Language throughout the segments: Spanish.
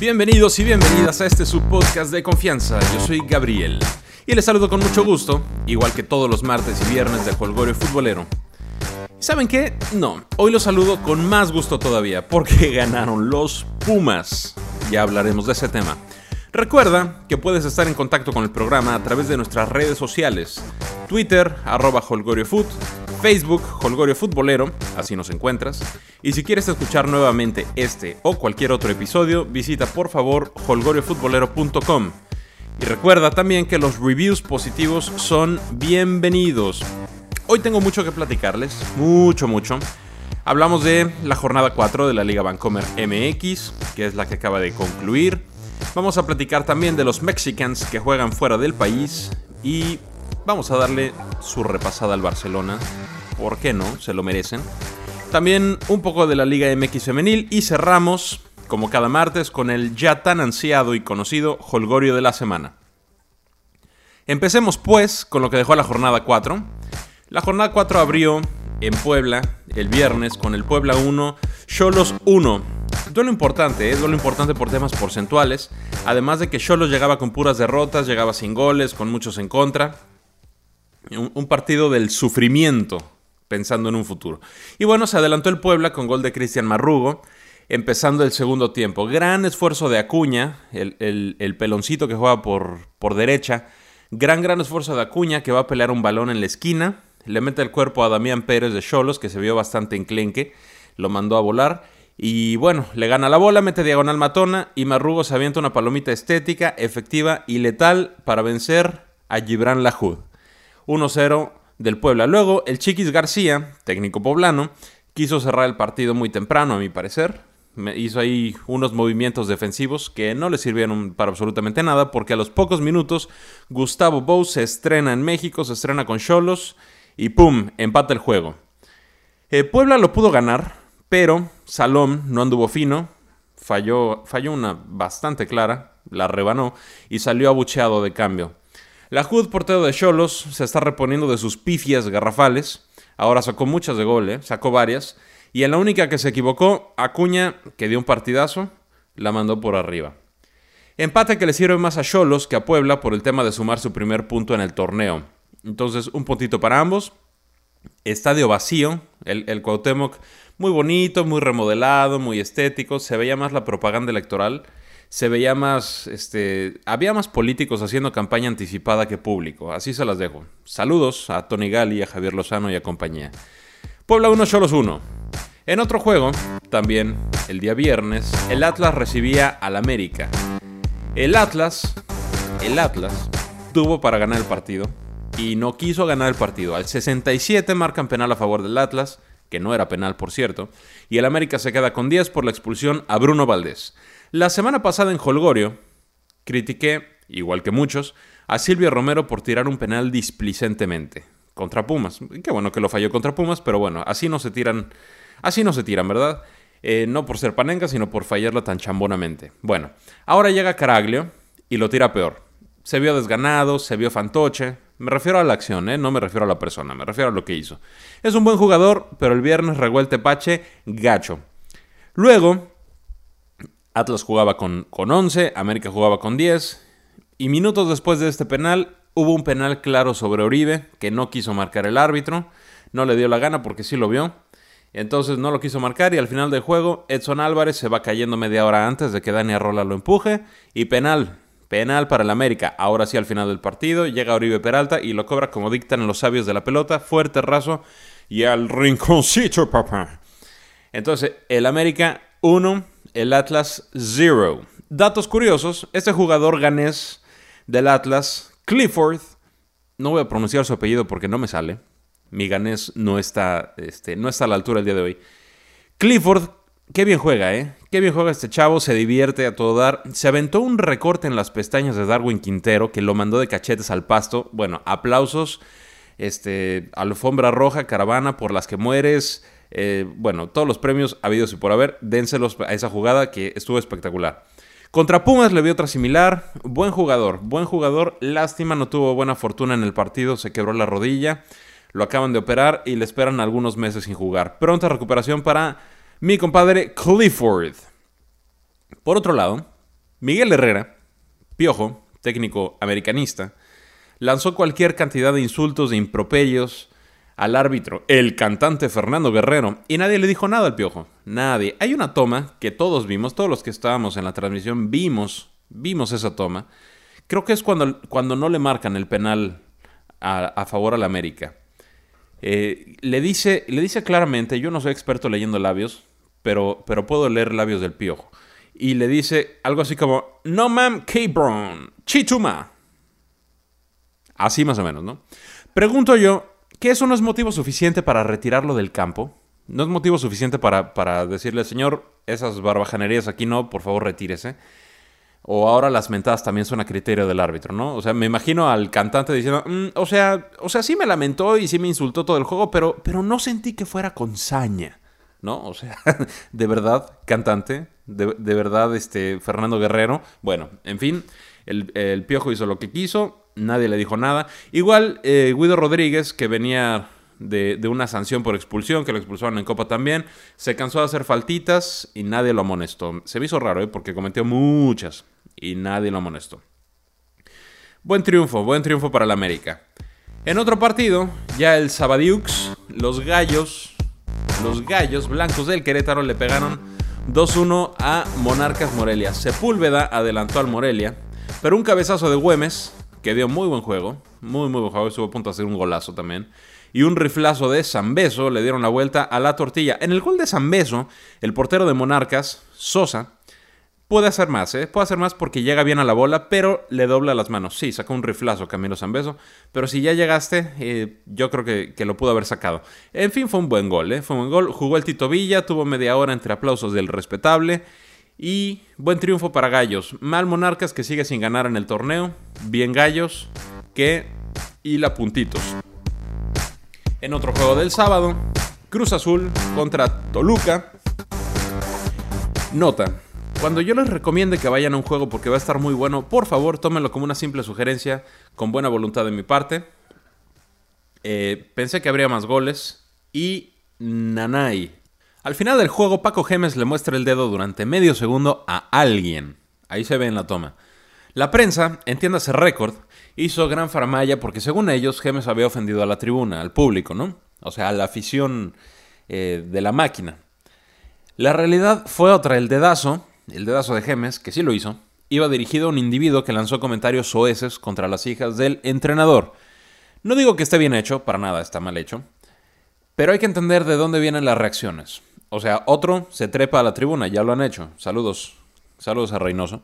Bienvenidos y bienvenidas a este subpodcast de confianza. Yo soy Gabriel y les saludo con mucho gusto, igual que todos los martes y viernes de Holgorio Futbolero. ¿Saben qué? No, hoy los saludo con más gusto todavía porque ganaron los Pumas. Ya hablaremos de ese tema. Recuerda que puedes estar en contacto con el programa a través de nuestras redes sociales. Twitter, arroba Facebook, Holgorio Futbolero, así nos encuentras. Y si quieres escuchar nuevamente este o cualquier otro episodio, visita por favor holgoriofutbolero.com. Y recuerda también que los reviews positivos son bienvenidos. Hoy tengo mucho que platicarles, mucho, mucho. Hablamos de la jornada 4 de la Liga Vancomer MX, que es la que acaba de concluir. Vamos a platicar también de los Mexicans que juegan fuera del país y vamos a darle su repasada al Barcelona. ¿Por qué no? Se lo merecen. También un poco de la Liga MX femenil y cerramos, como cada martes, con el ya tan ansiado y conocido Holgorio de la semana. Empecemos pues con lo que dejó la jornada 4. La jornada 4 abrió en Puebla el viernes con el Puebla 1, Cholos 1 Duelo importante, ¿eh? duelo importante por temas porcentuales. Además de que Cholos llegaba con puras derrotas, llegaba sin goles, con muchos en contra. Un, partido del sufrimiento, pensando en un futuro. Y bueno, se adelantó el Puebla con gol de Cristian Marrugo, empezando el segundo tiempo. Gran esfuerzo de Acuña, el, peloncito que juega por, por derecha. Gran, gran esfuerzo de Acuña que va a pelear un balón en la esquina. Le mete el cuerpo a Damián Pérez de Cholos, que se vio bastante enclenque. Lo mandó a volar. Y bueno, le gana la bola, mete diagonal matona y Marrugo se avienta una palomita estética, efectiva y letal para vencer a Gibran Lahoud. 1-0 del Puebla. Luego, el Chiquis García, técnico poblano, quiso cerrar el partido muy temprano, a mi parecer. Me hizo ahí unos movimientos defensivos que no le sirvieron para absolutamente nada, porque a los pocos minutos Gustavo Bou se estrena en México, se estrena con Cholos y ¡pum! empata el juego. Eh, Puebla lo pudo ganar, pero Salom no anduvo fino, falló, falló una bastante clara, la rebanó y salió abucheado de cambio. La Hood, portero de Cholos, se está reponiendo de sus pifias garrafales. Ahora sacó muchas de gol, ¿eh? sacó varias. Y en la única que se equivocó, Acuña, que dio un partidazo, la mandó por arriba. Empate que le sirve más a Cholos que a Puebla por el tema de sumar su primer punto en el torneo. Entonces, un puntito para ambos. Estadio vacío. El, el Cuauhtémoc muy bonito, muy remodelado, muy estético. Se veía más la propaganda electoral. Se veía más, este, había más políticos haciendo campaña anticipada que público. Así se las dejo. Saludos a Tony Gali, a Javier Lozano y a compañía. Puebla 1, Cholos 1. En otro juego, también el día viernes, el Atlas recibía al América. El Atlas, el Atlas, tuvo para ganar el partido y no quiso ganar el partido. Al 67 marcan penal a favor del Atlas que no era penal por cierto, y el América se queda con 10 por la expulsión a Bruno Valdés. La semana pasada en Holgorio critiqué, igual que muchos, a Silvio Romero por tirar un penal displicentemente contra Pumas. Qué bueno que lo falló contra Pumas, pero bueno, así no se tiran, así no se tiran, ¿verdad? Eh, no por ser panenga, sino por fallarlo tan chambonamente. Bueno, ahora llega Caraglio y lo tira peor. Se vio desganado, se vio fantoche, me refiero a la acción, ¿eh? no me refiero a la persona, me refiero a lo que hizo. Es un buen jugador, pero el viernes regó el tepache gacho. Luego, Atlas jugaba con, con 11, América jugaba con 10. Y minutos después de este penal, hubo un penal claro sobre Oribe, que no quiso marcar el árbitro. No le dio la gana porque sí lo vio. Entonces no lo quiso marcar y al final del juego Edson Álvarez se va cayendo media hora antes de que Dani Arrola lo empuje y penal. Penal para el América. Ahora sí, al final del partido, llega Oribe Peralta y lo cobra como dictan los sabios de la pelota. Fuerte raso y al rinconcito, papá. Entonces, el América 1, el Atlas 0. Datos curiosos: este jugador ganés del Atlas, Clifford, no voy a pronunciar su apellido porque no me sale. Mi ganés no está, este, no está a la altura el día de hoy. Clifford Qué bien juega, ¿eh? Qué bien juega este chavo, se divierte a todo dar. Se aventó un recorte en las pestañas de Darwin Quintero que lo mandó de cachetes al pasto. Bueno, aplausos. Este, alfombra roja, caravana por las que mueres. Eh, bueno, todos los premios habidos y por haber, dénselos a esa jugada que estuvo espectacular. Contra Pumas le vi otra similar. Buen jugador, buen jugador. Lástima, no tuvo buena fortuna en el partido, se quebró la rodilla. Lo acaban de operar y le esperan algunos meses sin jugar. Pronta recuperación para mi compadre Clifford. Por otro lado, Miguel Herrera, Piojo, técnico americanista, lanzó cualquier cantidad de insultos, de improperios al árbitro, el cantante Fernando Guerrero, y nadie le dijo nada al Piojo. Nadie. Hay una toma que todos vimos, todos los que estábamos en la transmisión vimos, vimos esa toma. Creo que es cuando, cuando no le marcan el penal a, favor al América. Eh, le, dice, le dice claramente, yo no soy experto leyendo labios, pero, pero puedo leer labios del Piojo. Y le dice algo así como, no mam, K-Brown, chituma. Así más o menos, ¿no? Pregunto yo, ¿que eso no es motivo suficiente para retirarlo del campo? ¿No es motivo suficiente para, para decirle, señor, esas barbajanerías aquí no, por favor retírese? O ahora las mentadas también son a criterio del árbitro, ¿no? O sea, me imagino al cantante diciendo, mm, o sea, o sea, sí me lamentó y sí me insultó todo el juego, pero, pero no sentí que fuera con saña, ¿no? O sea, de verdad, cantante, de, de verdad, este, Fernando Guerrero. Bueno, en fin, el, el Piojo hizo lo que quiso, nadie le dijo nada. Igual eh, Guido Rodríguez, que venía de, una sanción por expulsión, que lo expulsaron en Copa también, se cansó de hacer faltitas y nadie lo amonestó. Se me hizo raro, ¿eh? porque cometió muchas y nadie lo amonestó. Buen triunfo, buen triunfo para el América. En otro partido, ya el Sabadiux, los gallos, los gallos blancos del Querétaro le pegaron 2-1 a Monarcas Morelia. Sepúlveda adelantó al Morelia, pero un cabezazo de Güemes que dio muy buen juego, muy muy buen juego, estuvo a punto de hacer un golazo también. Y un riflazo de Zambeso le dieron la vuelta a la tortilla. En el gol de Zambeso, el portero de Monarcas, Sosa, puede hacer más, ¿eh? Puede hacer más porque llega bien a la bola, pero le dobla las manos. Sí, sacó un riflazo Camilo Zambeso, pero si ya llegaste, eh, yo creo que, lo pudo haber sacado. En fin, fue un buen gol, ¿eh? Fue un buen gol. Jugó el Tito Villa, tuvo media hora entre aplausos del respetable. Y buen triunfo para Gallos. Mal Monarcas que sigue sin ganar en el torneo. Bien Gallos que la puntitos. En otro juego del sábado, Cruz Azul contra Toluca. Nota. Cuando yo les recomiende que vayan a un juego porque va a estar muy bueno, por favor tómenlo como una simple sugerencia, con buena voluntad de mi parte. Eh, pensé que habría más goles y Nanay al final del juego, Paco Gemes le muestra el dedo durante medio segundo a alguien. Ahí se ve en la toma. La prensa, entiéndase récord, hizo gran faramaya porque según ellos Gemes había ofendido a la tribuna, al público, ¿no? O sea, a la afición eh, de la máquina. La realidad fue otra, el dedazo, el dedazo de Gemes, que sí lo hizo, iba dirigido a un individuo que lanzó comentarios soeces contra las hijas del entrenador. No digo que esté bien hecho, para nada está mal hecho, pero hay que entender de dónde vienen las reacciones. O sea, otro se trepa a la tribuna, ya lo han hecho. Saludos, saludos a Reynoso.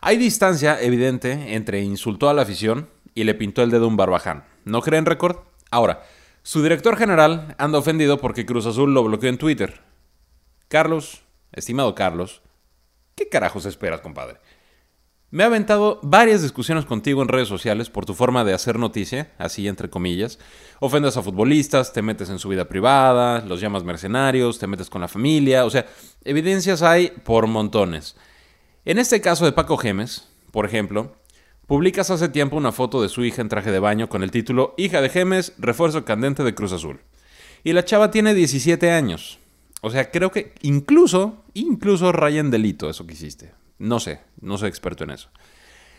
Hay distancia evidente entre insultó a la afición y le pintó el dedo un barbaján. ¿No creen récord? Ahora, su director general anda ofendido porque Cruz Azul lo bloqueó en Twitter. Carlos, estimado Carlos, ¿qué carajos esperas, compadre? Me ha aventado varias discusiones contigo en redes sociales por tu forma de hacer noticia, así entre comillas. Ofendes a futbolistas, te metes en su vida privada, los llamas mercenarios, te metes con la familia, o sea, evidencias hay por montones. En este caso de Paco Gemes, por ejemplo, publicas hace tiempo una foto de su hija en traje de baño con el título Hija de Gemes, refuerzo candente de Cruz Azul. Y la chava tiene 17 años. O sea, creo que incluso, incluso raya en delito eso que hiciste. No sé, no soy experto en eso.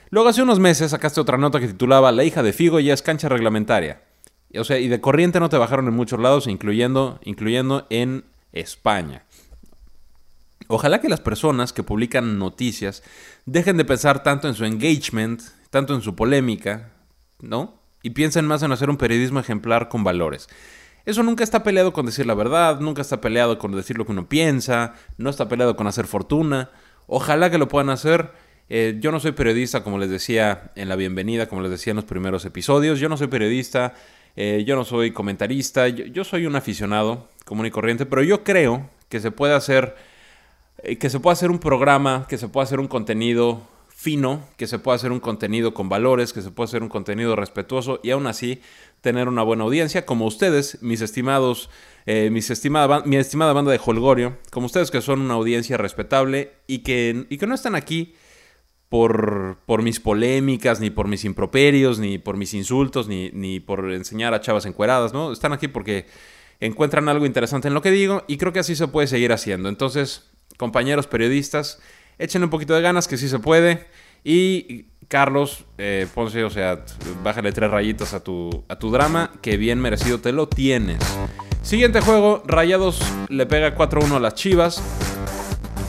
Luego hace unos meses sacaste otra nota que titulaba La hija de Figo ya es cancha reglamentaria. O sea, y de corriente no te bajaron en muchos lados, incluyendo, incluyendo en España. Ojalá que las personas que publican noticias dejen de pensar tanto en su engagement, tanto en su polémica, ¿no? Y piensen más en hacer un periodismo ejemplar con valores. Eso nunca está peleado con decir la verdad, nunca está peleado con decir lo que uno piensa, no está peleado con hacer fortuna. Ojalá que lo puedan hacer. Eh, yo no soy periodista, como les decía en la bienvenida, como les decía en los primeros episodios. Yo no soy periodista, eh, yo no soy comentarista, yo, soy un aficionado común y corriente, pero yo creo que se puede hacer, eh, que se puede hacer un programa, que se puede hacer un contenido fino, que se puede hacer un contenido con valores, que se puede hacer un contenido respetuoso y aún así tener una buena audiencia, como ustedes, mis estimados, eh, estimada, mi estimada banda de Holgorio, como ustedes que son una audiencia respetable y que, y que no están aquí por, por mis polémicas, ni por mis improperios, ni por mis insultos, ni, ni por enseñar a chavas encueradas, ¿no? Están aquí porque encuentran algo interesante en lo que digo y creo que así se puede seguir haciendo. Entonces, compañeros periodistas, Échenle un poquito de ganas, que sí se puede. Y Carlos, eh, Ponce, o sea, bájale tres rayitas a tu, a tu drama, que bien merecido te lo tienes. Siguiente juego, Rayados le pega 4-1 a las Chivas.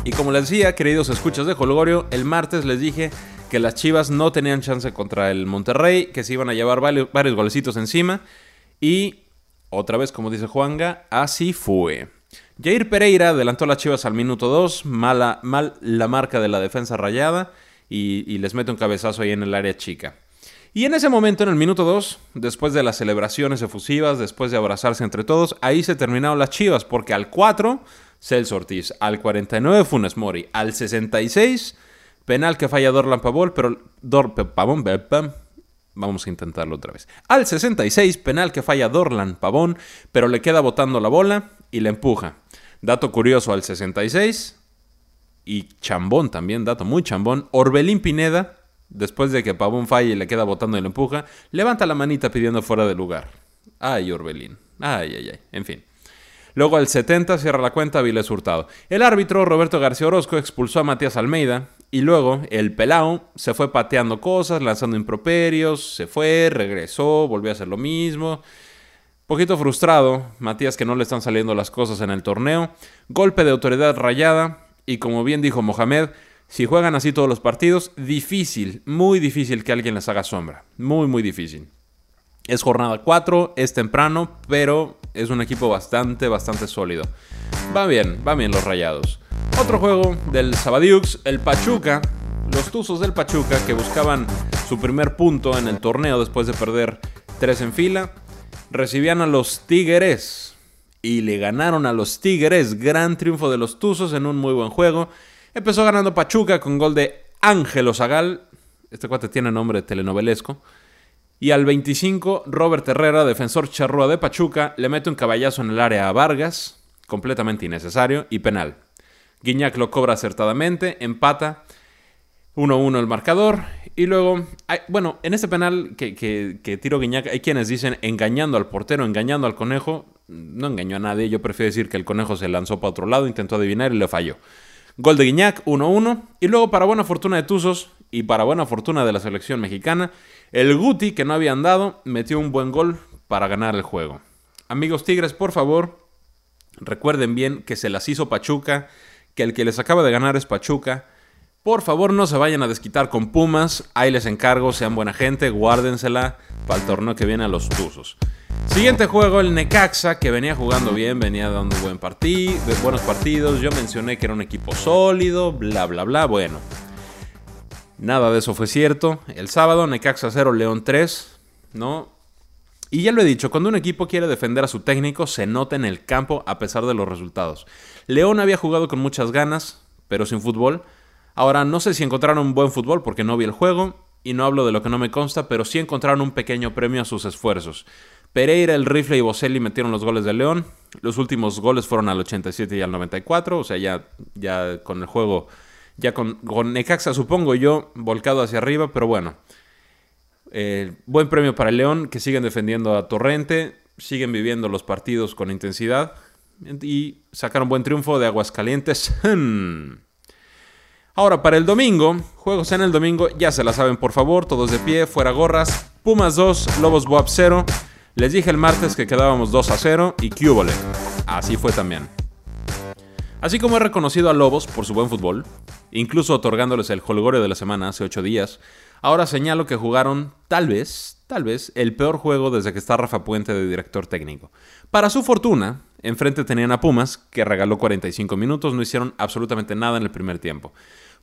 Y como les decía, queridos escuchas de Holgorio, el martes les dije que las Chivas no tenían chance contra el Monterrey, que se iban a llevar varios, golecitos encima. Y otra vez, como dice Juanga, así fue. Jair Pereira adelantó a las Chivas al minuto 2, mala, mal la marca de la defensa rayada y, les mete un cabezazo ahí en el área chica. Y en ese momento, en el minuto 2, después de las celebraciones efusivas, después de abrazarse entre todos, ahí se terminaron las Chivas, porque al 4, Celso Ortiz, al 49, Funes Mori, al 66, penal que falla Dorlan Pavón, pero Dor, Pavón, Vamos a intentarlo otra vez. Al 66, penal que falla Dorlan Pavón, pero le queda botando la bola y le empuja. Dato curioso al 66. Y chambón también, dato muy chambón. Orbelín Pineda, después de que Pavón falle y le queda botando y le empuja, levanta la manita pidiendo fuera de lugar. Ay, Orbelín. Ay, ay, ay. En fin. Luego al 70 cierra la cuenta Viles Hurtado. El árbitro Roberto García Orozco expulsó a Matías Almeida y luego el pelao se fue pateando cosas, lanzando improperios, se fue, regresó, volvió a hacer lo mismo. Poquito frustrado, Matías que no le están saliendo las cosas en el torneo. Golpe de autoridad rayada y como bien dijo Mohamed, si juegan así todos los partidos, difícil, muy difícil que alguien les haga sombra. Muy, muy difícil. Es jornada 4, es temprano, pero es un equipo bastante, bastante sólido. Va bien, va bien los rayados. Otro juego del Sabadiux, el Pachuca. Los Tuzos del Pachuca que buscaban su primer punto en el torneo después de perder tres en fila, recibían a los Tigres y le ganaron a los Tigres. Gran triunfo de los Tuzos en un muy buen juego. Empezó ganando Pachuca con gol de Ángelo Zagal. Este cuate tiene nombre telenovelesco. Y al 25, Robert Herrera, defensor charrúa de Pachuca, le mete un caballazo en el área a Vargas, completamente innecesario, y penal. Guiñac lo cobra acertadamente, empata 1-1 el marcador. Y luego, bueno, en este penal que, que, tiro Guiñac, hay quienes dicen engañando al portero, engañando al conejo. No engañó a nadie, yo prefiero decir que el conejo se lanzó para otro lado, intentó adivinar y le falló. Gol de Guiñac, 1-1. Y luego, para buena fortuna de Tuzos y para buena fortuna de la selección mexicana, el Guti, que no había andado, metió un buen gol para ganar el juego. Amigos Tigres, por favor, recuerden bien que se las hizo Pachuca que el que les acaba de ganar es Pachuca. Por favor, no se vayan a desquitar con Pumas. Ahí les encargo, sean buena gente, guárdensela para el torneo que viene a los Tuzos. Siguiente juego, el Necaxa, que venía jugando bien, venía dando buen buenos partidos. Yo mencioné que era un equipo sólido, bla, bla, bla. Bueno, nada de eso fue cierto. El sábado, Necaxa 0, León 3, ¿no? Y ya lo he dicho, cuando un equipo quiere defender a su técnico, se nota en el campo a pesar de los resultados. León había jugado con muchas ganas, pero sin fútbol. Ahora no sé si encontraron un buen fútbol porque no vi el juego, y no hablo de lo que no me consta, pero sí encontraron un pequeño premio a sus esfuerzos. Pereira, el Rifle y Boselli metieron los goles de León. Los últimos goles fueron al 87 y al 94, o sea, ya, ya con el juego, ya con, con Necaxa supongo yo, volcado hacia arriba, pero bueno. Eh, buen premio para el León, que siguen defendiendo a Torrente, siguen viviendo los partidos con intensidad y sacaron buen triunfo de Aguascalientes. Ahora, para el domingo, juegos en el domingo, ya se la saben por favor, todos de pie, fuera gorras. Pumas 2, Lobos Boab 0. Les dije el martes que quedábamos 2 a 0 y Cúbole. Así fue también. Así como he reconocido a Lobos por su buen fútbol, incluso otorgándoles el holgorio de la semana hace 8 días, Ahora señalo que jugaron, tal vez, tal vez, el peor juego desde que está Rafa Puente de director técnico. Para su fortuna, enfrente tenían a Pumas, que regaló 45 minutos, no hicieron absolutamente nada en el primer tiempo.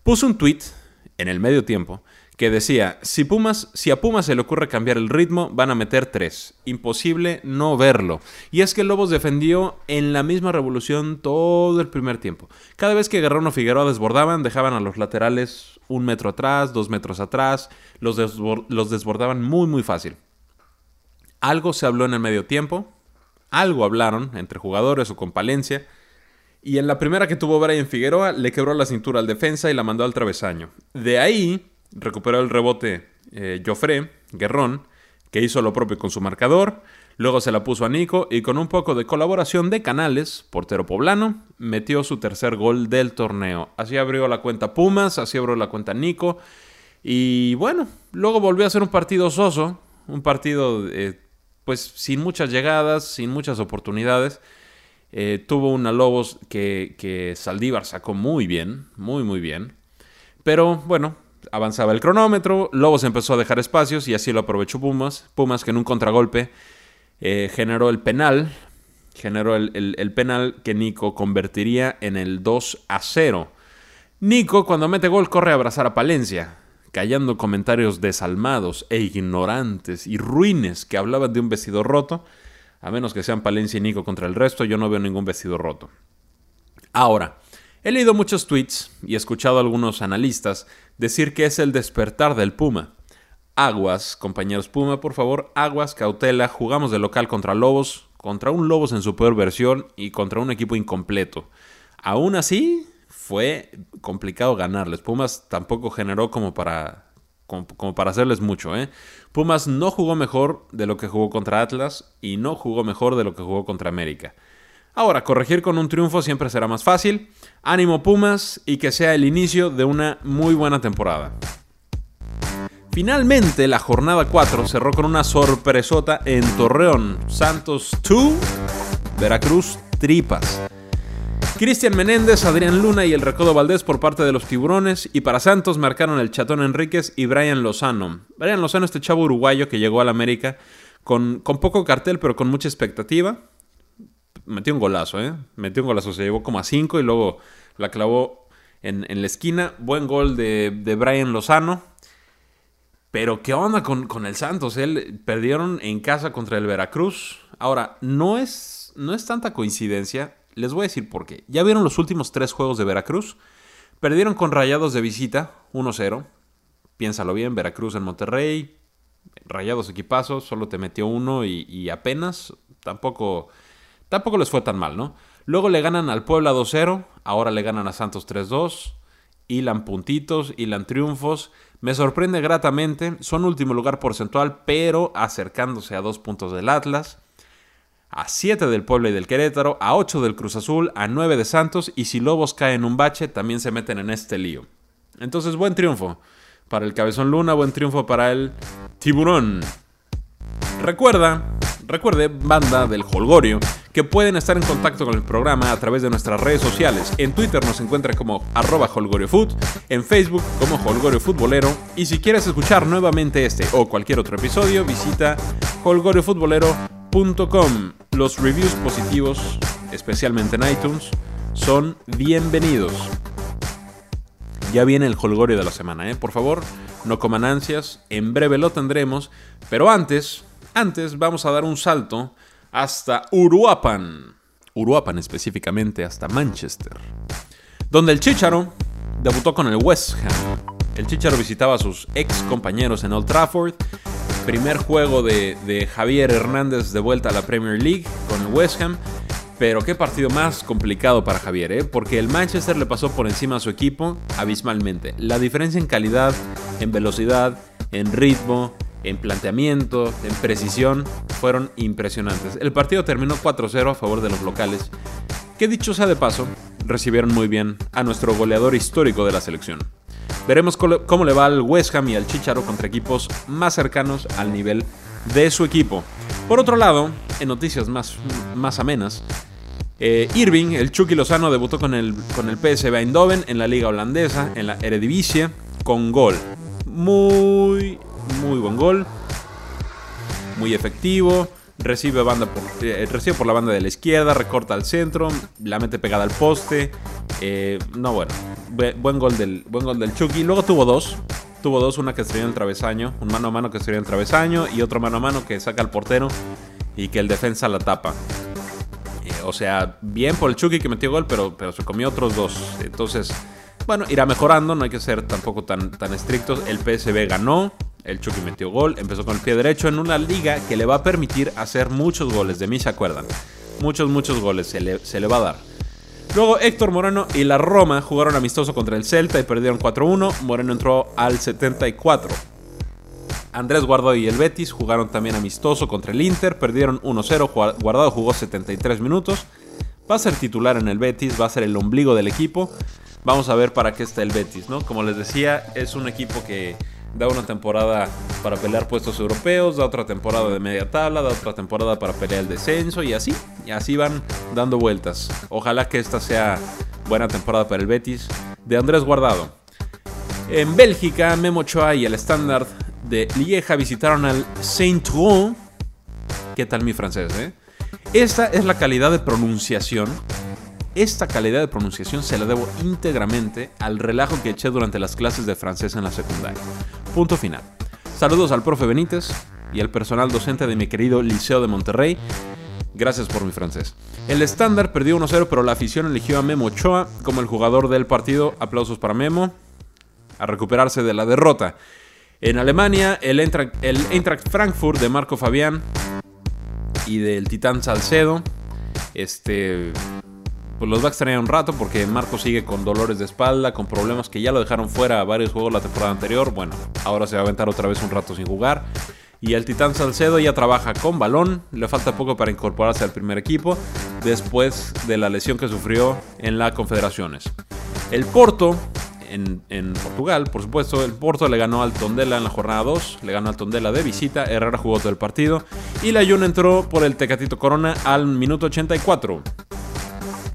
Puso un tweet en el medio tiempo que decía, si, Pumas, si a Pumas se le ocurre cambiar el ritmo, van a meter tres. Imposible no verlo. Y es que Lobos defendió en la misma revolución todo el primer tiempo. Cada vez que Guerrero o Figueroa desbordaban, dejaban a los laterales un metro atrás, dos metros atrás, los, los desbordaban muy muy fácil. Algo se habló en el medio tiempo, algo hablaron entre jugadores o con Palencia, y en la primera que tuvo Brian Figueroa le quebró la cintura al defensa y la mandó al travesaño. De ahí recuperó el rebote eh, Guerrón, que hizo lo propio con su marcador. Luego se la puso a Nico y con un poco de colaboración de Canales, portero poblano, metió su tercer gol del torneo. Así abrió la cuenta Pumas, así abrió la cuenta Nico. Y bueno, luego volvió a ser un partido soso, un partido eh, pues sin muchas llegadas, sin muchas oportunidades. Eh, tuvo una Lobos que, que Saldívar sacó muy bien, muy muy bien. Pero bueno, avanzaba el cronómetro, Lobos empezó a dejar espacios y así lo aprovechó Pumas. Pumas que en un contragolpe eh, generó el penal, generó el, penal que Nico convertiría en el 2 a 0. Nico cuando mete gol corre a abrazar a Palencia, callando comentarios desalmados e ignorantes y ruines que hablaban de un vestido roto. A menos que sean Palencia y Nico contra el resto, yo no veo ningún vestido roto. Ahora, he leído muchos tweets y escuchado a algunos analistas decir que es el despertar del Puma. Aguas, compañeros Puma, por favor, aguas, cautela, jugamos de local contra Lobos, contra un Lobos en su peor versión y contra un equipo incompleto. Aún así, fue complicado ganarles. Pumas tampoco generó como para, como, para hacerles mucho. ¿eh? Pumas no jugó mejor de lo que jugó contra Atlas y no jugó mejor de lo que jugó contra América. Ahora, corregir con un triunfo siempre será más fácil. Ánimo Pumas y que sea el inicio de una muy buena temporada. Finalmente, la jornada 4 cerró con una sorpresota en Torreón. Santos 2, Veracruz Tripas. Cristian Menéndez, Adrián Luna y el Recodo Valdés por parte de los Tiburones. Y para Santos marcaron el Chatón Enríquez y Brian Lozano. Brian Lozano, este chavo uruguayo que llegó al América con, con poco cartel, pero con mucha expectativa. Metió un golazo, ¿eh? Metió un golazo, se llevó como a 5 y luego la clavó en, la esquina. Buen gol de, de Brian Lozano pero ¿qué onda con, el Santos? Él perdieron en casa contra el Veracruz. Ahora, no es, no es tanta coincidencia. Les voy a decir por qué. ¿Ya vieron los últimos tres juegos de Veracruz? Perdieron con Rayados de visita, 1-0. Piénsalo bien, Veracruz en Monterrey. Rayados equipazos, solo te metió uno y apenas. Tampoco, tampoco les fue tan mal, ¿no? Luego le ganan al Puebla 2-0. Ahora le ganan a Santos 3-2. Hilan puntitos, hilan triunfos. Me sorprende gratamente, son último lugar porcentual, pero acercándose a dos puntos del Atlas, a 7 del Puebla y del Querétaro, a 8 del Cruz Azul, a 9 de Santos, y si Lobos cae en un bache, también se meten en este lío. Entonces, buen triunfo para el Cabezón Luna, buen triunfo para el Tiburón. Recuerda, recuerde, banda del Holgorio, que pueden estar en contacto con el programa a través de nuestras redes sociales. En Twitter nos encuentra como arroba holgoriofood, en Facebook como Holgorio Futbolero, y si quieres escuchar nuevamente este o cualquier otro episodio, visita holgoriofutbolero.com. Los reviews positivos, especialmente en iTunes, son bienvenidos. Ya viene el holgorio de la semana, ¿eh? Por favor, no coman ansias, en breve lo tendremos, pero antes, antes vamos a dar un salto hasta Uruapan. Uruapan específicamente, hasta Manchester. Donde el Chicharo debutó con el West Ham. El Chicharo visitaba a sus ex compañeros en Old Trafford. Primer juego de, Javier Hernández de vuelta a la Premier League con el West Ham. Pero qué partido más complicado para Javier, ¿eh? porque el Manchester le pasó por encima a su equipo abismalmente. La diferencia en calidad, en velocidad, en ritmo, en planteamiento, en precisión, fueron impresionantes. El partido terminó 4-0 a favor de los locales, que dicho sea de paso, recibieron muy bien a nuestro goleador histórico de la selección. Veremos cómo le va al West Ham y al Chicharo contra equipos más cercanos al nivel de su equipo. Por otro lado, en noticias más, más amenas, eh, Irving, el Chucky Lozano, debutó con el, con el PSV Eindhoven en la liga holandesa, en la Eredivisie, con gol. Muy, muy buen gol. Muy efectivo. Recibe, banda por, eh, recibe por la banda de la izquierda, recorta al centro, la mete pegada al poste. Eh, no, bueno, buen gol, del, del Chucky. Luego tuvo dos. Tuvo dos, una que estrelló en el travesaño, un mano a mano que estrelló en el travesaño y otro mano a mano que saca al portero y que el defensa la tapa. Eh, o sea, bien por el Chucky que metió gol, pero, pero se comió otros dos. Entonces, bueno, irá mejorando, no hay que ser tampoco tan, tan estrictos. El PSV ganó, el Chucky metió gol, empezó con el pie derecho en una liga que le va a permitir hacer muchos goles. De mí se acuerdan. Muchos, muchos goles se le, va a dar. Luego Héctor Moreno y la Roma jugaron amistoso contra el Celta y perdieron 4-1. Moreno entró al 74. Andrés Guardado y el Betis jugaron también amistoso contra el Inter, perdieron 1-0, Guardado jugó 73 minutos, va a ser titular en el Betis, va a ser el ombligo del equipo. Vamos a ver para qué está el Betis, ¿no? Como les decía, es un equipo que da una temporada para pelear puestos europeos, da otra temporada de media tabla, da otra temporada para pelear el descenso y así, y así van dando vueltas. Ojalá que esta sea buena temporada para el Betis de Andrés Guardado. En Bélgica, Memo Ochoa y el Standard de Lieja visitaron al Saint-Tron. ¿Qué tal mi francés, eh? Esta es la calidad de pronunciación. Esta calidad de pronunciación se la debo íntegramente al relajo que eché durante las clases de francés en la secundaria. Punto final. Saludos al profe Benítez y al personal docente de mi querido Liceo de Monterrey. Gracias por mi francés. El estándar perdió 1-0, pero la afición eligió a Memo Ochoa como el jugador del partido. Aplausos para Memo. A recuperarse de la derrota. En Alemania, el Eintracht, Frankfurt de Marco Fabián y del Titán Salcedo. Este. Pues los va a un rato porque Marco sigue con dolores de espalda, con problemas que ya lo dejaron fuera a varios juegos la temporada anterior. Bueno, ahora se va a aventar otra vez un rato sin jugar. Y el Titán Salcedo ya trabaja con balón, le falta poco para incorporarse al primer equipo después de la lesión que sufrió en la Confederaciones. El Porto en, Portugal, por supuesto. El Porto le ganó al Tondela en la jornada 2, le ganó al Tondela de visita, Herrera jugó todo el partido y la Jun entró por el Tecatito Corona al minuto 84.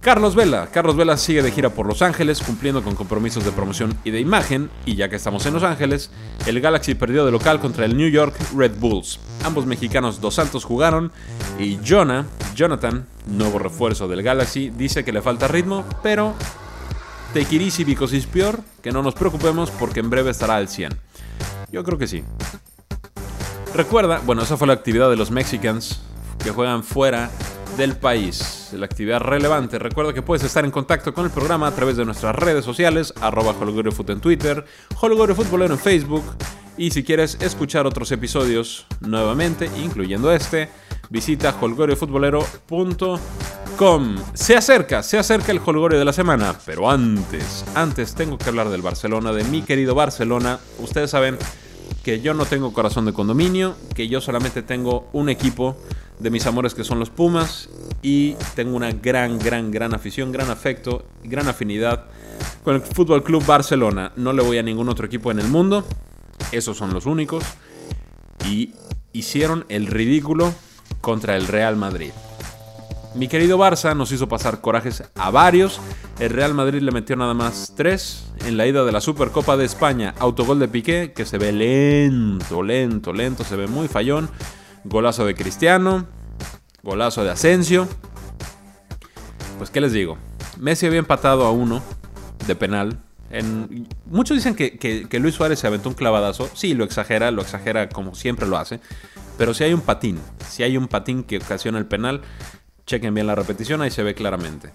Carlos Vela. Carlos Vela sigue de gira por Los Ángeles, cumpliendo con compromisos de promoción y de imagen. Y ya que estamos en Los Ángeles, el Galaxy perdió de local contra el New York Red Bulls. Ambos mexicanos Dos Santos jugaron y Jonah, Jonathan, nuevo refuerzo del Galaxy, dice que le falta ritmo, pero Take it easy because it's peor, que no nos preocupemos porque en breve estará al 100. Yo creo que sí. Recuerda, bueno, esa fue la actividad de los Mexicans que juegan fuera del país. La actividad relevante. Recuerda que puedes estar en contacto con el programa a través de nuestras redes sociales, arroba en Twitter, Holgorio Futbolero en Facebook. Y si quieres escuchar otros episodios nuevamente, incluyendo este, visita holgoriofutbolero.com. Se acerca, se acerca el holgorio de la semana, pero antes, antes tengo que hablar del Barcelona, de mi querido Barcelona. Ustedes saben que yo no tengo corazón de condominio, que yo solamente tengo un equipo de mis amores que son los Pumas y tengo una gran, gran, gran afición, gran afecto, gran afinidad con el Fútbol Club Barcelona. No le voy a ningún otro equipo en el mundo, esos son los únicos y hicieron el ridículo contra el Real Madrid. Mi querido Barça nos hizo pasar corajes a varios. El Real Madrid le metió nada más tres en la ida de la Supercopa de España. Autogol de Piqué, que se ve lento, lento, lento, se ve muy fallón. Golazo de Cristiano. Golazo de Asensio. Pues, ¿qué les digo? Messi había empatado a uno de penal. En, muchos dicen que, que Luis Suárez se aventó un clavadazo. Sí, lo exagera, lo exagera como siempre lo hace. Pero si hay un patín, si hay un patín que ocasiona el penal, chequen bien la repetición, ahí se ve claramente.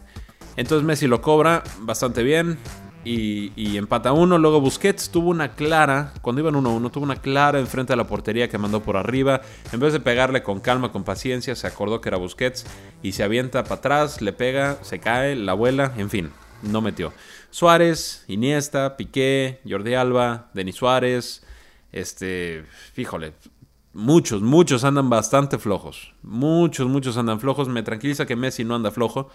Entonces Messi lo cobra bastante bien y, empata uno. Luego Busquets tuvo una clara, cuando iban 1-1, tuvo una clara enfrente de la portería que mandó por arriba. En vez de pegarle con calma, con paciencia, se acordó que era Busquets y se avienta para atrás, le pega, se cae, la vuela, en fin, no metió. Suárez, Iniesta, Piqué, Jordi Alba, Denis Suárez, este, fíjole, Muchos, muchos andan bastante flojos. Muchos, muchos andan flojos. Me tranquiliza que Messi no anda flojo.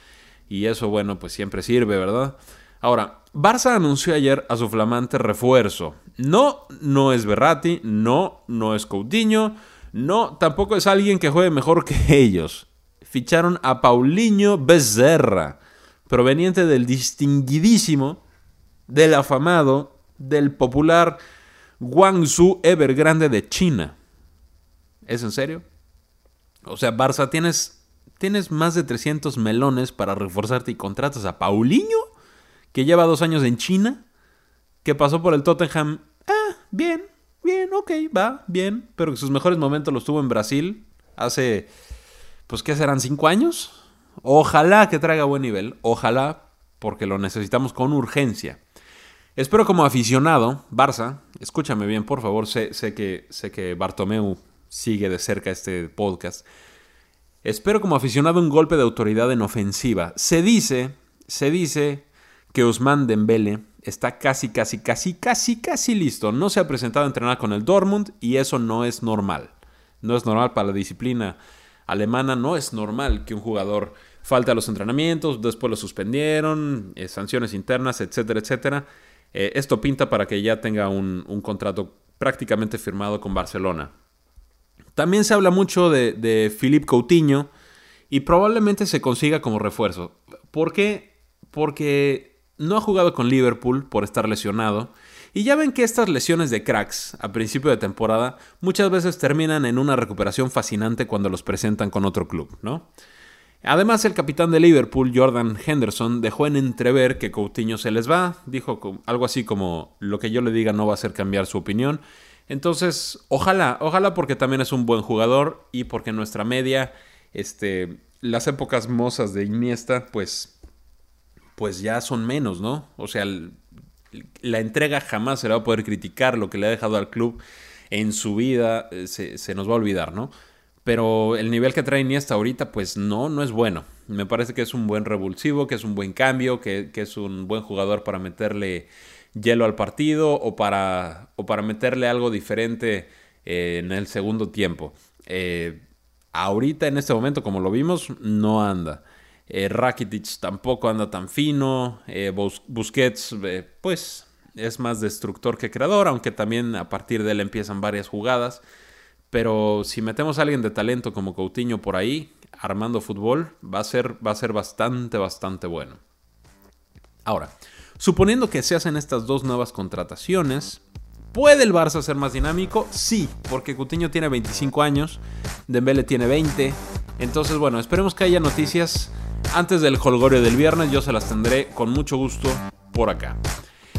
Y eso, bueno, pues siempre sirve, ¿verdad? Ahora, Barça anunció ayer a su flamante refuerzo. No, no es Berratti. No, no es Coutinho. No, tampoco es alguien que juegue mejor que ellos. Ficharon a Paulinho Becerra, proveniente del distinguidísimo, del afamado, del popular Guangzhou Evergrande de China. ¿Es en serio? O sea, Barça, tienes, tienes más de 300 melones para reforzarte y contratas a Paulinho, que lleva dos años en China, que pasó por el Tottenham. Ah, bien, bien, ok, va, bien. Pero que sus mejores momentos los tuvo en Brasil hace, pues, ¿qué serán? ¿Cinco años? Ojalá que traiga buen nivel, ojalá, porque lo necesitamos con urgencia. Espero como aficionado, Barça, escúchame bien, por favor, sé, sé que, sé que Bartomeu sigue de cerca este podcast. Espero como aficionado un golpe de autoridad en ofensiva. Se dice, se dice que Usman Dembele está casi, casi, casi, casi, casi listo. No se ha presentado a entrenar con el Dortmund y eso no es normal. No es normal para la disciplina alemana, no es normal que un jugador falte a los entrenamientos, después lo suspendieron, eh, sanciones internas, etcétera, etcétera. Eh, esto pinta para que ya tenga un, contrato prácticamente firmado con Barcelona. También se habla mucho de, de Philippe Coutinho y probablemente se consiga como refuerzo. ¿Por qué? Porque no ha jugado con Liverpool por estar lesionado. Y ya ven que estas lesiones de cracks a principio de temporada muchas veces terminan en una recuperación fascinante cuando los presentan con otro club, ¿no? Además, el capitán de Liverpool, Jordan Henderson, dejó en entrever que Coutinho se les va. Dijo algo así como: Lo que yo le diga no va a hacer cambiar su opinión. Entonces, ojalá, ojalá porque también es un buen jugador y porque nuestra media, este, las épocas mozas de Iniesta, pues, pues ya son menos, ¿no? O sea, la entrega jamás se le va a poder criticar lo que le ha dejado al club en su vida, eh, se, se nos va a olvidar, ¿no? Pero el nivel que trae Iniesta ahorita, pues no, no es bueno. Me parece que es un buen revulsivo, que es un buen cambio, que, es un buen jugador para meterle hielo al partido o para, o para meterle algo diferente eh, en el segundo tiempo. Eh, ahorita, en este momento, como lo vimos, no anda. Eh, Rakitic tampoco anda tan fino. Busquets, pues, es más destructor que creador, aunque también a partir de él empiezan varias jugadas. Pero si metemos a alguien de talento como Coutinho por ahí, armando fútbol, va a ser, va a ser bastante, bastante bueno. Ahora, suponiendo que se hacen estas dos nuevas contrataciones, ¿puede el Barça ser más dinámico? Sí, porque Coutinho tiene 25 años, Dembele tiene 20. Entonces, bueno, esperemos que haya noticias antes del holgorio del viernes. Yo se las tendré con mucho gusto por acá.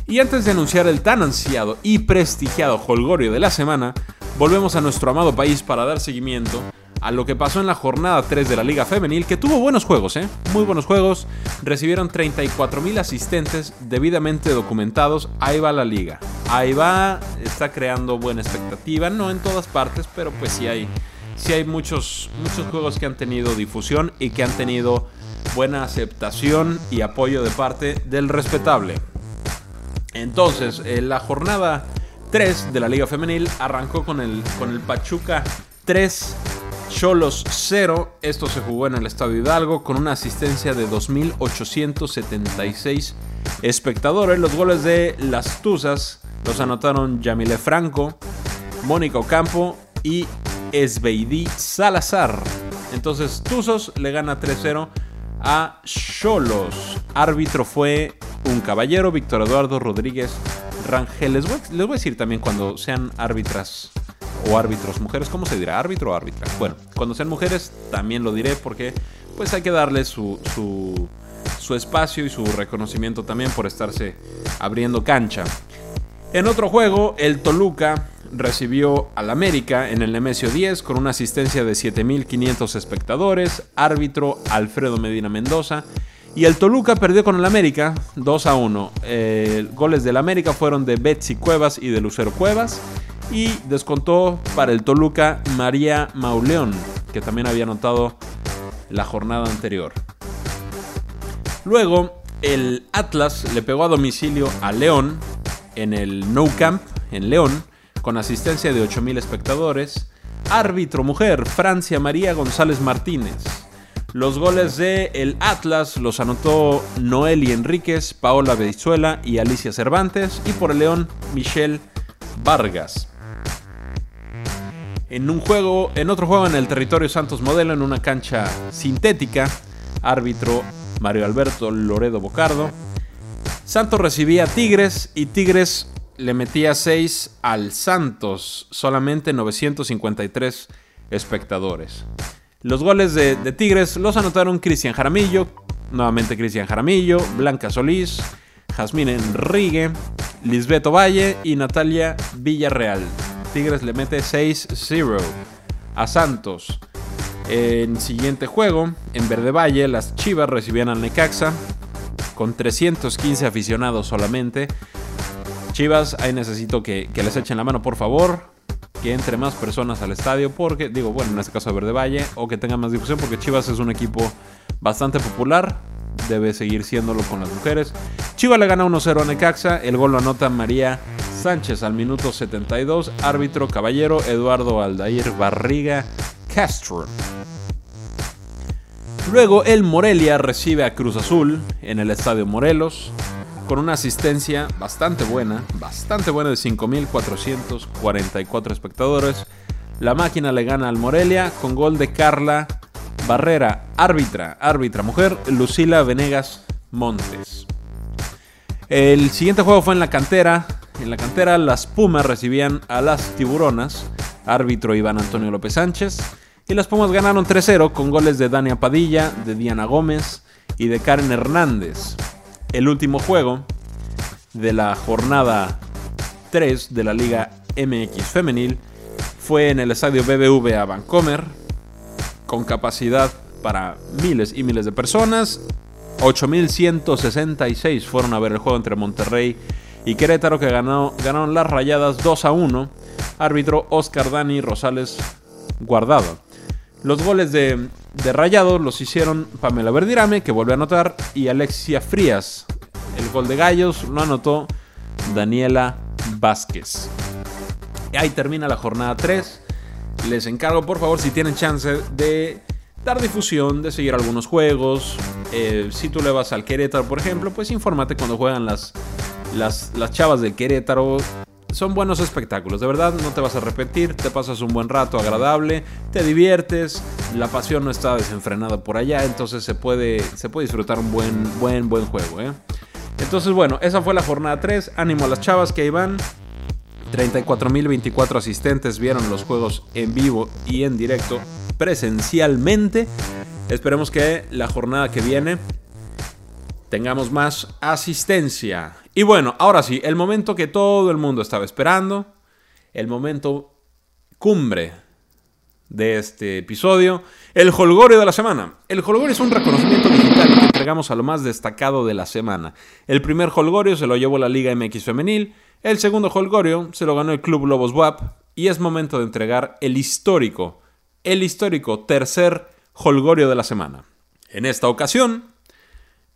Y antes de anunciar el tan ansiado y prestigiado holgorio de la semana, volvemos a nuestro amado país para dar seguimiento a lo que pasó en la jornada 3 de la Liga Femenil, que tuvo buenos juegos, ¿eh? Muy buenos juegos. Recibieron 34.000 asistentes debidamente documentados. Ahí va la liga. Ahí va, está creando buena expectativa. No en todas partes, pero pues sí hay, sí hay muchos, muchos juegos que han tenido difusión y que han tenido buena aceptación y apoyo de parte del respetable. Entonces, en la jornada 3 de la Liga Femenil arrancó con el, con el Pachuca 3, Cholos 0. Esto se jugó en el Estadio Hidalgo con una asistencia de 2.876 espectadores. Los goles de las Tuzas los anotaron Yamile Franco, Mónica Ocampo y Esbeidi Salazar. Entonces Tuzos le gana 3-0 a Cholos. Árbitro fue un caballero, Víctor Eduardo Rodríguez Rangel. Les voy, les voy a decir también cuando sean árbitras o árbitros mujeres, ¿cómo se dirá? ¿Árbitro o árbitra? Bueno, cuando sean mujeres también lo diré porque pues hay que darle su, su, su espacio y su reconocimiento también por estarse abriendo cancha. En otro juego, el Toluca recibió al América en el Nemesio 10 con una asistencia de 7.500 espectadores, árbitro Alfredo Medina Mendoza y el Toluca perdió con el América 2 a 1. Eh, goles del América fueron de Betsy Cuevas y de Lucero Cuevas. Y descontó para el Toluca María Mauleón, que también había anotado la jornada anterior. Luego, el Atlas le pegó a domicilio a León en el No Camp en León, con asistencia de 8.000 espectadores. Árbitro mujer, Francia María González Martínez. Los goles de el Atlas los anotó Noeli Enríquez, Paola Beizuela y Alicia Cervantes. Y por el León, Michelle Vargas. En un juego, en otro juego en el territorio Santos Modelo, en una cancha sintética, árbitro Mario Alberto Loredo Bocardo. Santos recibía Tigres y Tigres le metía 6 al Santos, solamente 953 espectadores. Los goles de, Tigres los anotaron Cristian Jaramillo, nuevamente Cristian Jaramillo, Blanca Solís, Jazmín Enrique, Lisbeto Valle y Natalia Villarreal. Tigres le mete 6-0 a Santos. En siguiente juego, en Verde Valle, las Chivas recibían al Necaxa con 315 aficionados solamente. Chivas, ahí necesito que, que les echen la mano, por favor que entre más personas al estadio, porque, digo, bueno, en este caso de Verde Valle, o que tenga más difusión, porque Chivas es un equipo bastante popular, debe seguir siéndolo con las mujeres. Chivas le gana 1-0 a Necaxa, el gol lo anota María Sánchez al minuto 72, árbitro caballero Eduardo Aldair Barriga Castro. Luego el Morelia recibe a Cruz Azul en el Estadio Morelos con una asistencia bastante buena, bastante buena de 5.444 espectadores. La máquina le gana al Morelia con gol de Carla Barrera, árbitra, árbitra mujer, Lucila Venegas Montes. El siguiente juego fue en la cantera. En la cantera las Pumas recibían a las Tiburonas, árbitro Iván Antonio López Sánchez. Y las Pumas ganaron 3-0 con goles de Dania Padilla, de Diana Gómez y de Karen Hernández. El último juego de la jornada 3 de la Liga MX Femenil fue en el estadio BBVA Vancomer, con capacidad para miles y miles de personas. 8.166 fueron a ver el juego entre Monterrey y Querétaro que ganó, ganaron las rayadas 2 a 1. Árbitro Oscar Dani Rosales Guardado. Los goles de, de Rayados los hicieron Pamela Verdirame, que vuelve a anotar, y Alexia Frías. El gol de Gallos lo anotó Daniela Vázquez. Y ahí termina la jornada 3. Les encargo, por favor, si tienen chance de dar difusión, de seguir algunos juegos. Eh, si tú le vas al Querétaro, por ejemplo, pues infórmate cuando juegan las, las, las chavas del Querétaro son buenos espectáculos, de verdad no te vas a repetir, te pasas un buen rato agradable, te diviertes, la pasión no está desenfrenada por allá, entonces se puede, se puede disfrutar un buen, buen, buen juego. ¿eh? Entonces bueno, esa fue la jornada 3, ánimo a las chavas que ahí van. 34.024 asistentes vieron los juegos en vivo y en directo presencialmente. Esperemos que la jornada que viene tengamos más asistencia. Y bueno, ahora sí, el momento que todo el mundo estaba esperando, el momento cumbre de este episodio, el Holgorio de la semana. El Holgorio es un reconocimiento digital que entregamos a lo más destacado de la semana. El primer Holgorio se lo llevó la Liga MX Femenil, el segundo Holgorio se lo ganó el Club Lobos WAP y es momento de entregar el histórico, el histórico tercer Holgorio de la semana. En esta ocasión,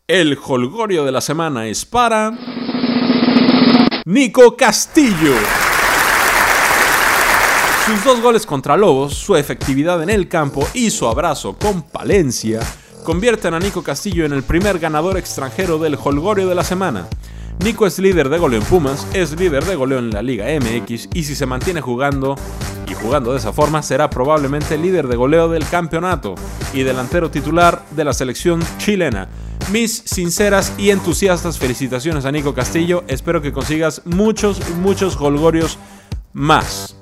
el holgorio de la semana es para. Nico Castillo. Sus dos goles contra Lobos, su efectividad en el campo y su abrazo con Palencia convierten a Nico Castillo en el primer ganador extranjero del holgorio de la semana. Nico es líder de goleo en Pumas, es líder de goleo en la Liga MX y si se mantiene jugando y jugando de esa forma será probablemente líder de goleo del campeonato y delantero titular de la selección chilena. Mis sinceras y entusiastas felicitaciones a Nico Castillo, espero que consigas muchos, muchos holgorios más.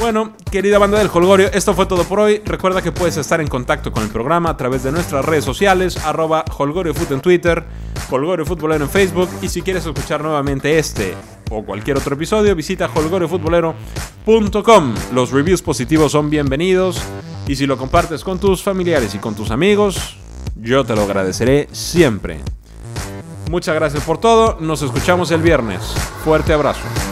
Bueno, querida banda del Holgorio, esto fue todo por hoy. Recuerda que puedes estar en contacto con el programa a través de nuestras redes sociales, arroba HolgorioFoot en Twitter, Holgorio Futbolero en Facebook y si quieres escuchar nuevamente este o cualquier otro episodio, visita holgoriofutbolero.com. Los reviews positivos son bienvenidos y si lo compartes con tus familiares y con tus amigos, yo te lo agradeceré siempre. Muchas gracias por todo, nos escuchamos el viernes. Fuerte abrazo.